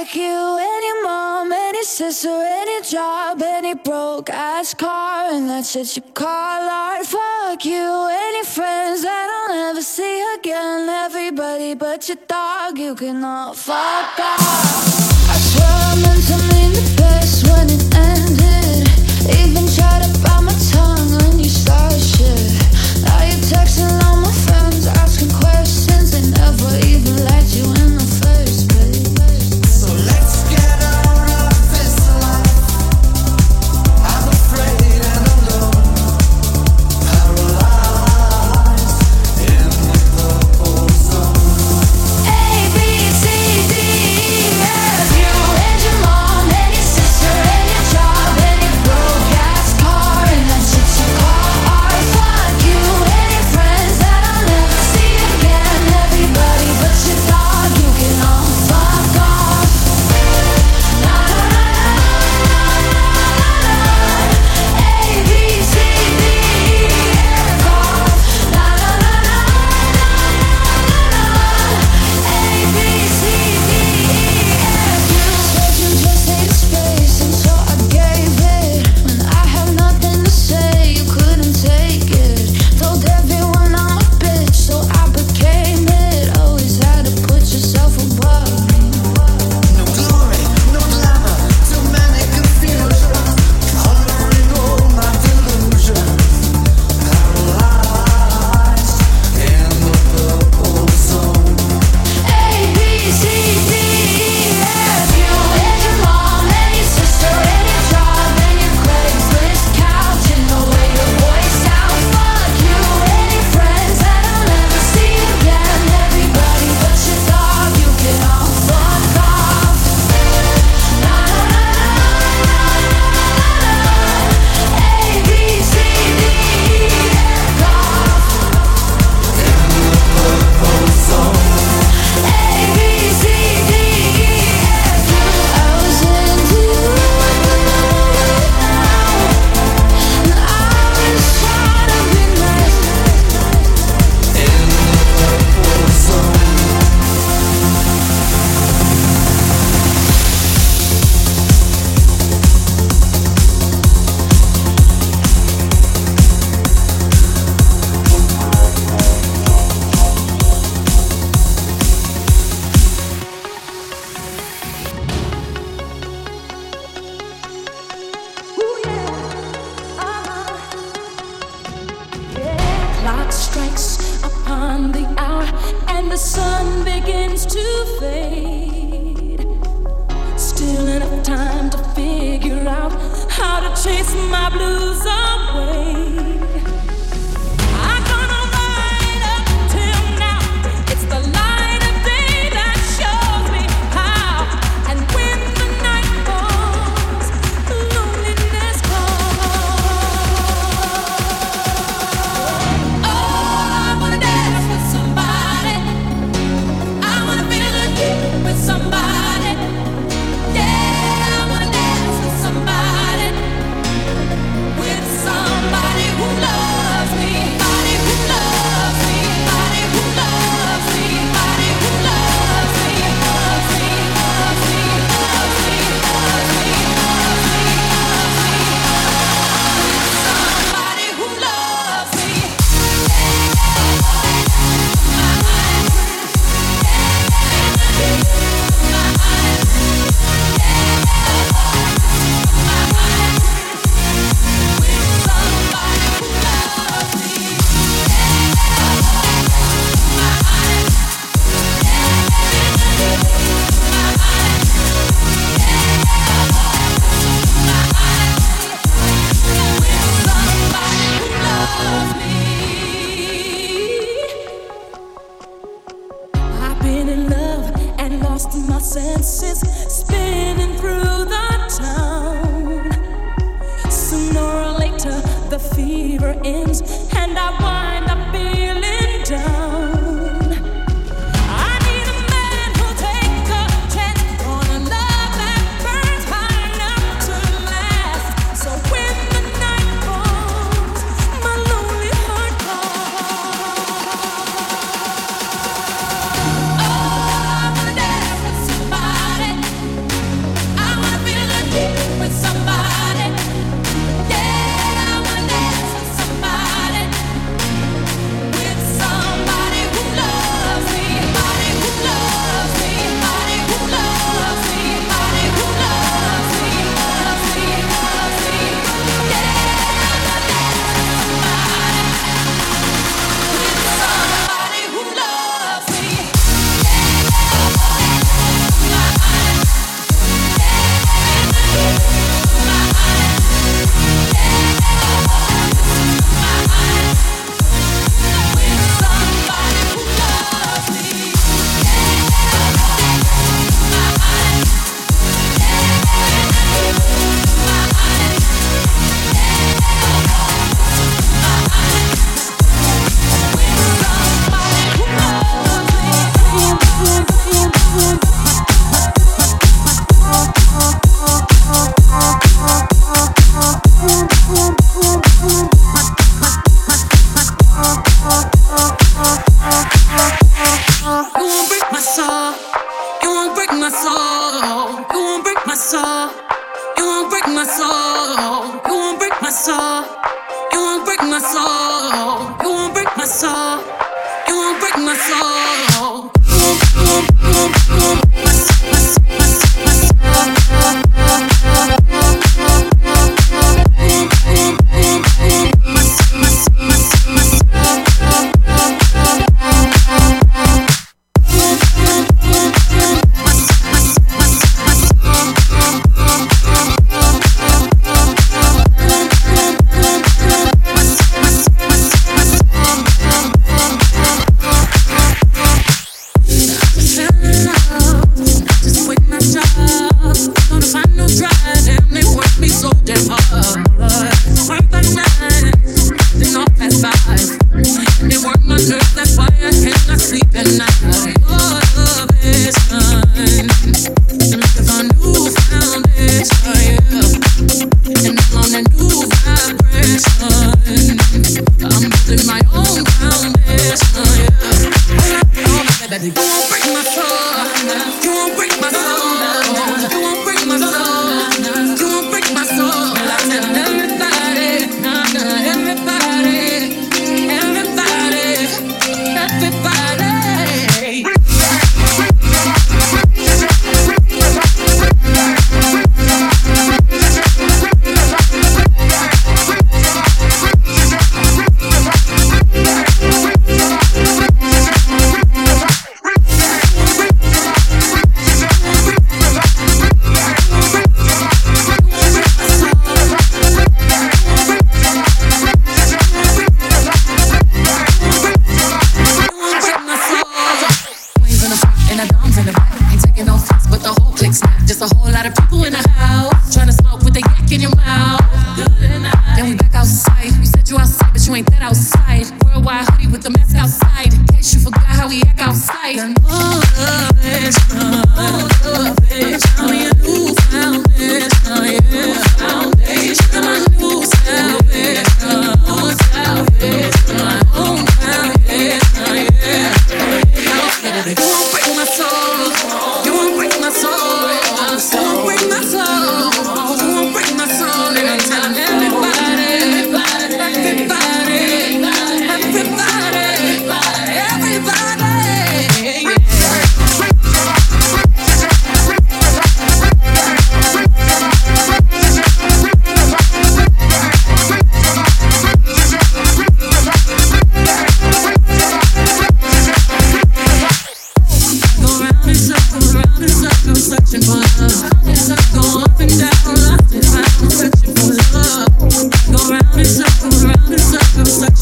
like you, any mom, any sister, any job, any broke ass car, and that's it you call art. Fuck you, any friends that I'll never see again. Everybody but your dog, you cannot fuck off. I swear I meant to mean the best when it ends.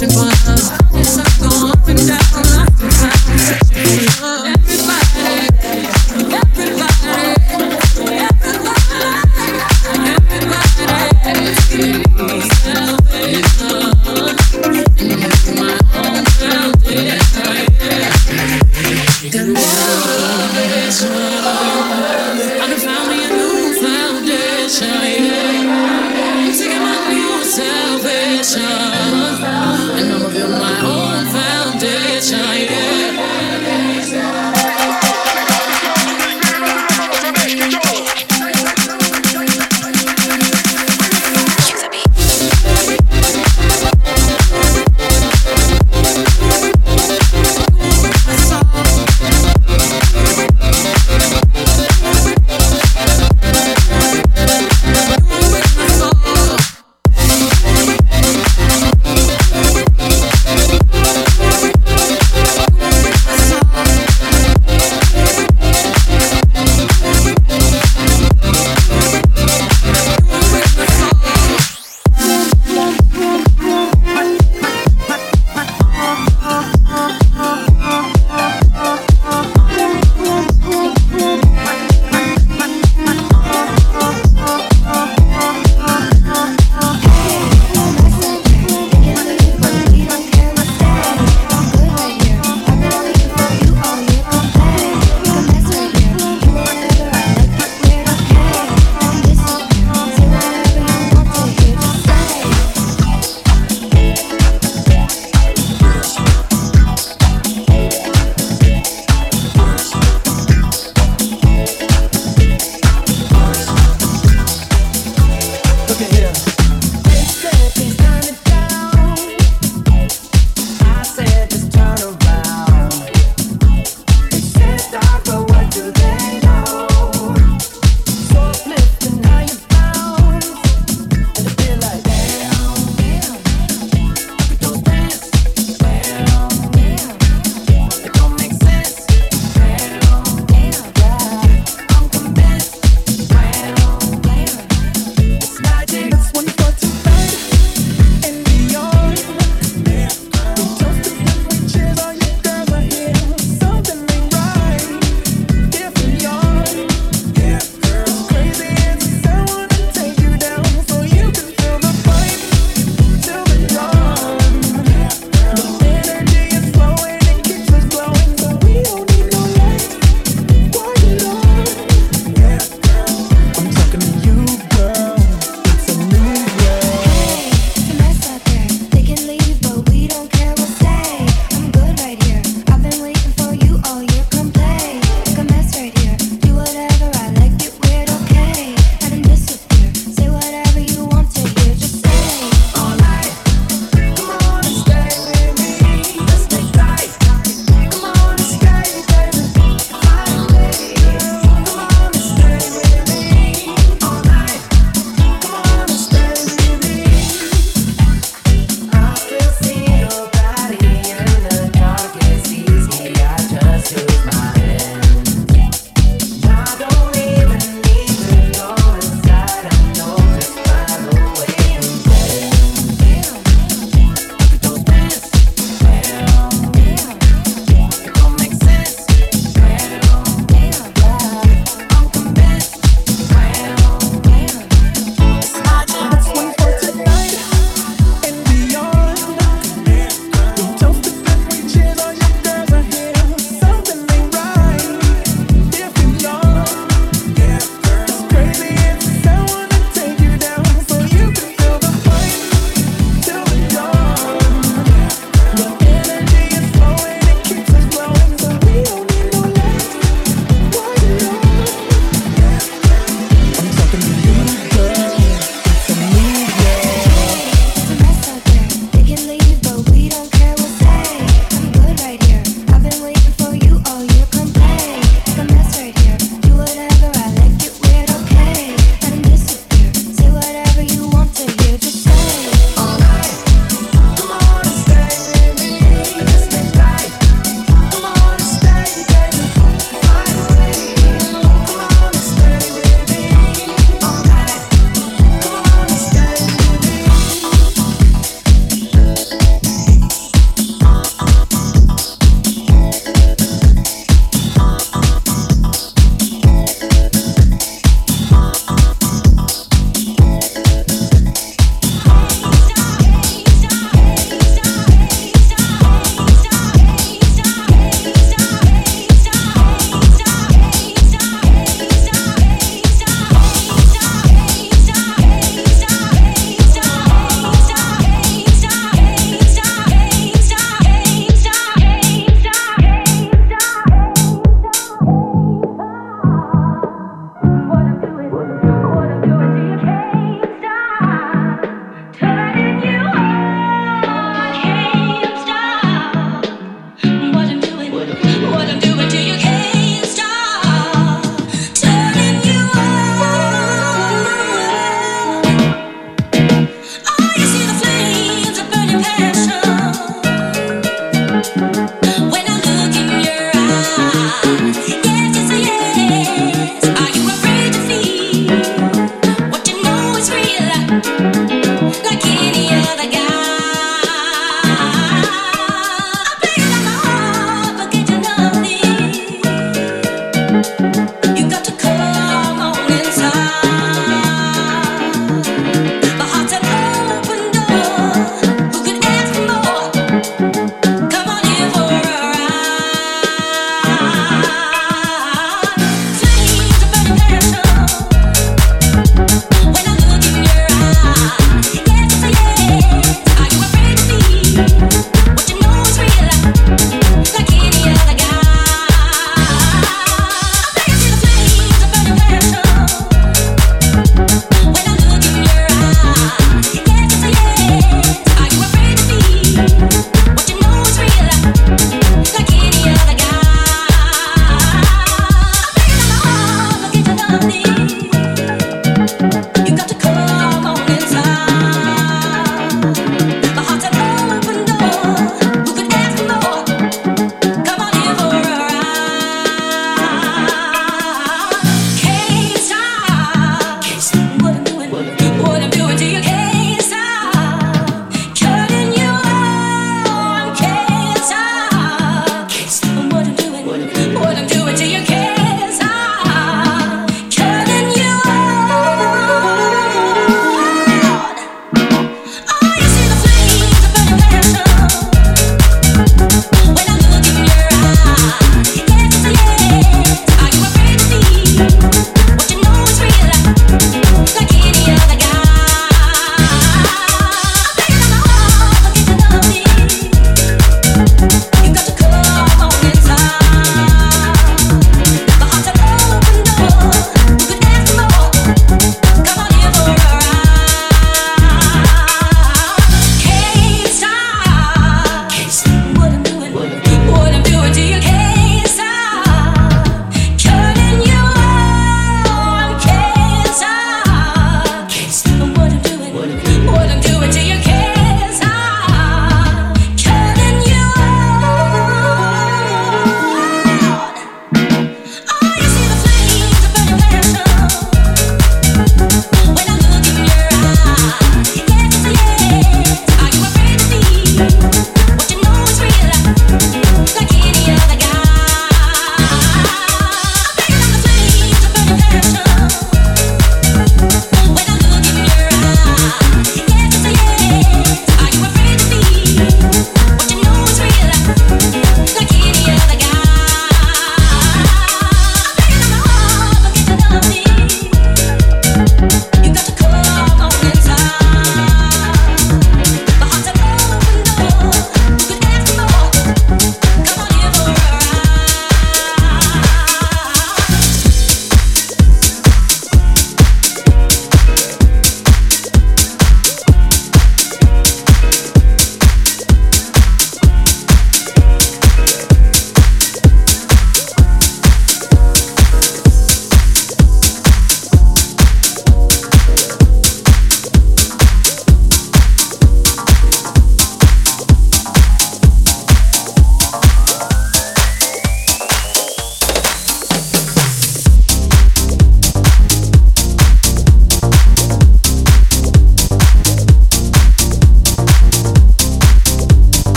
Je ne vois rien, ça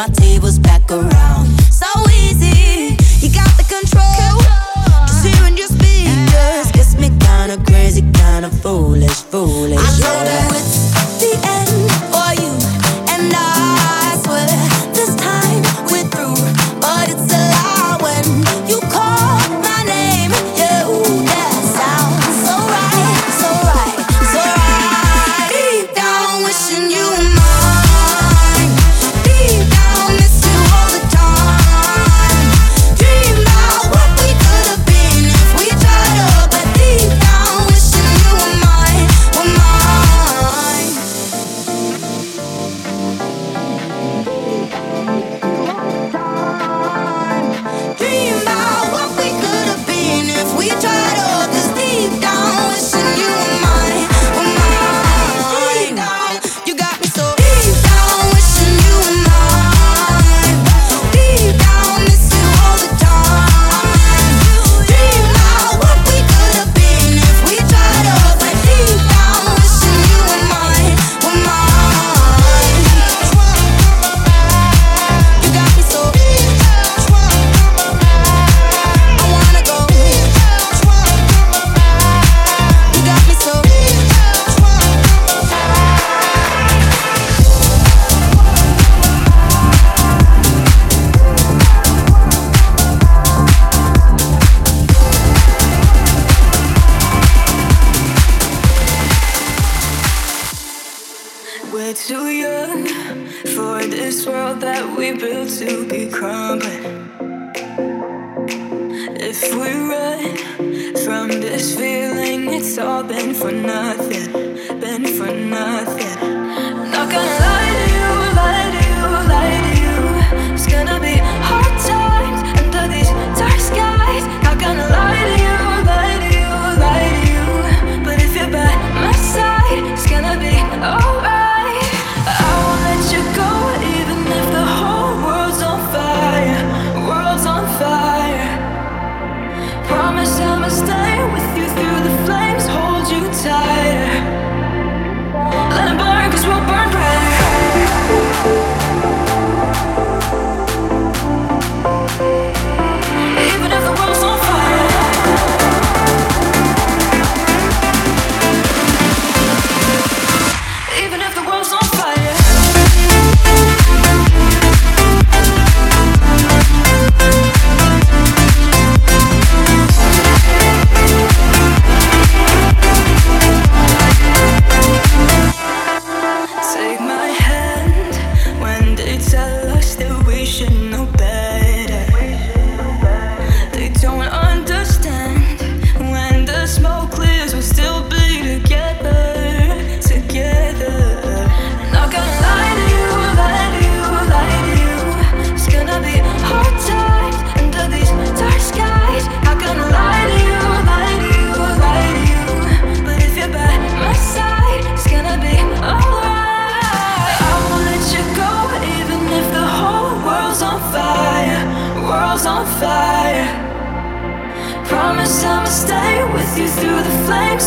my tables back around. If we run from this feeling, it's all been for nothing, been for nothing. I'm not gonna lie to you, lie to you, lie to you. It's gonna be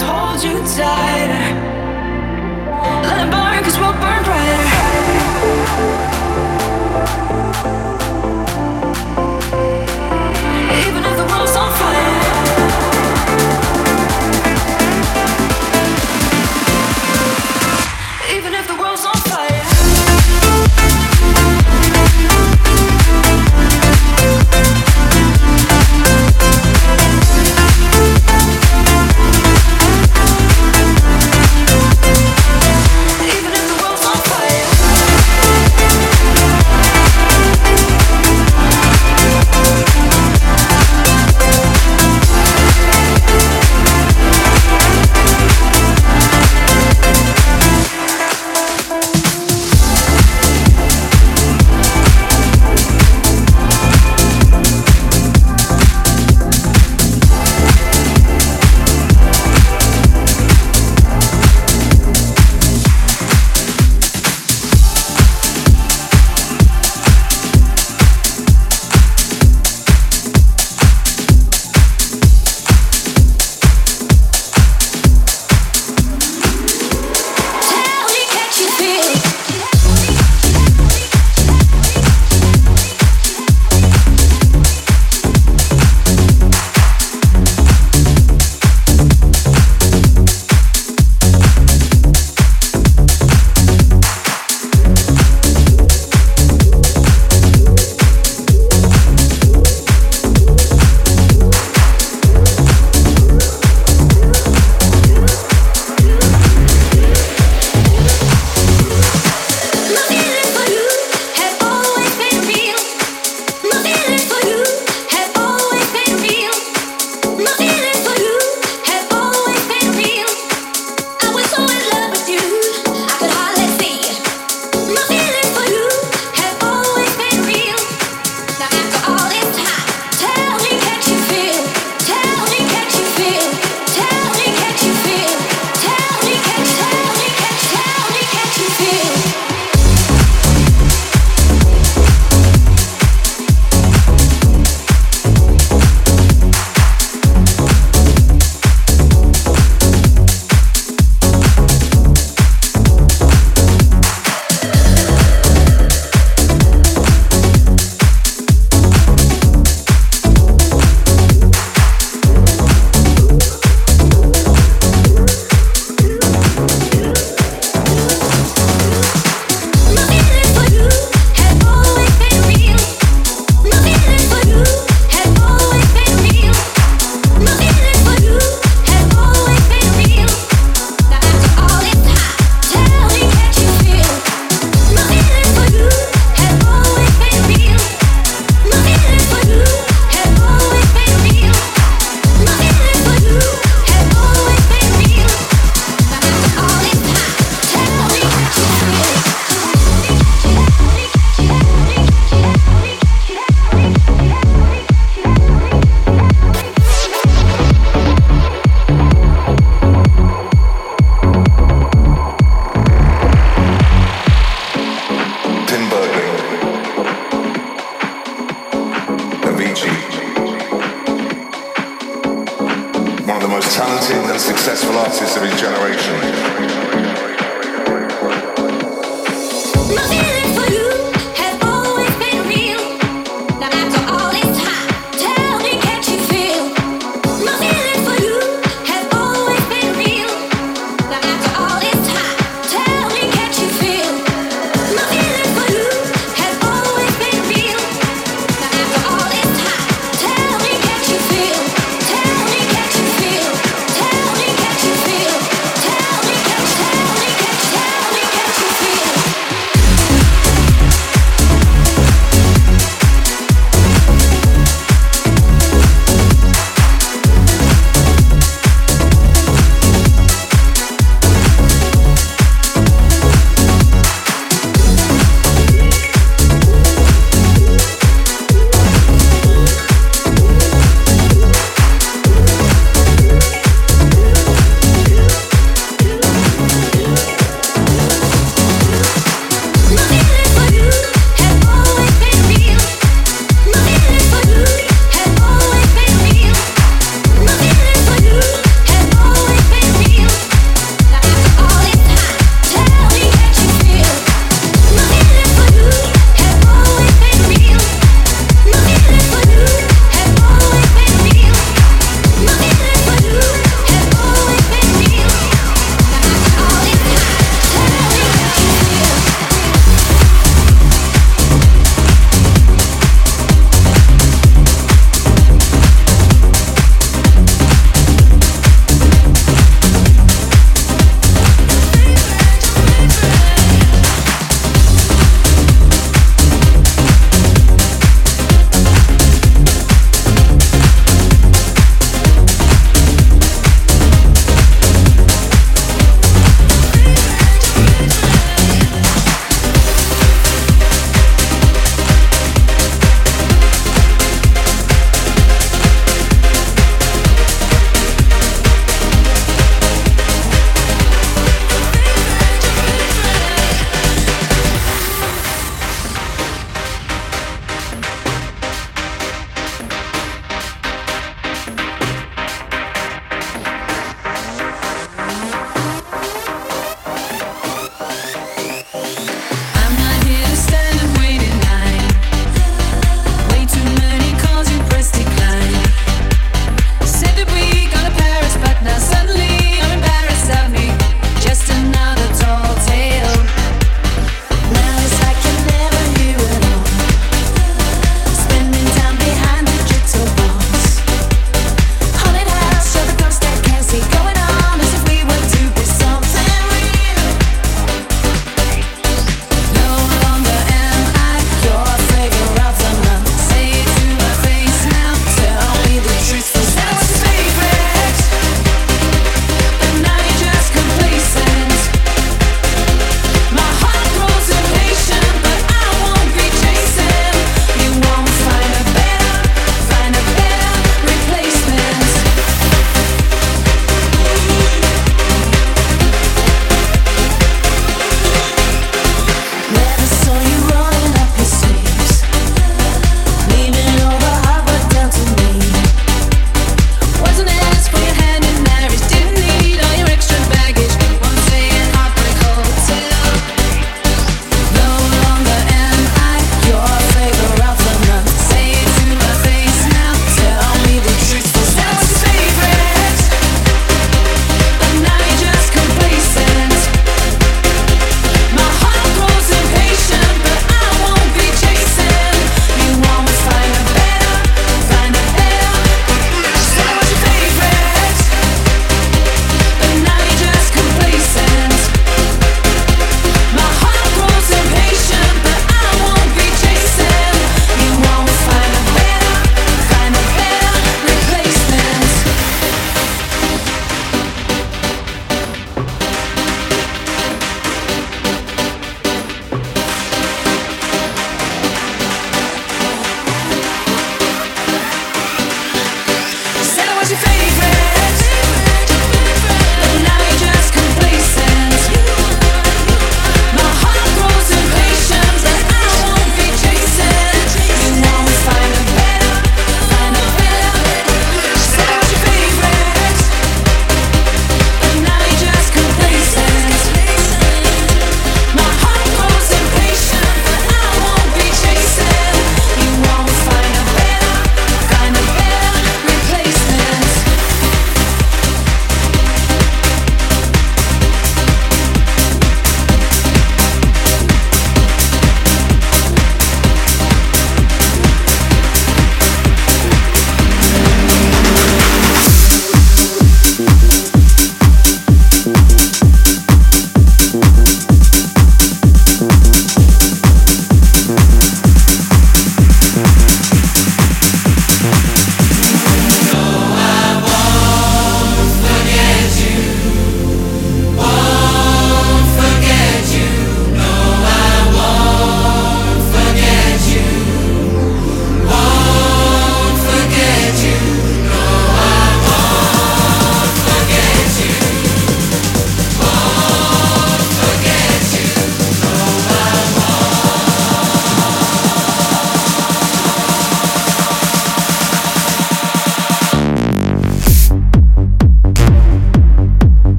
hold you tighter.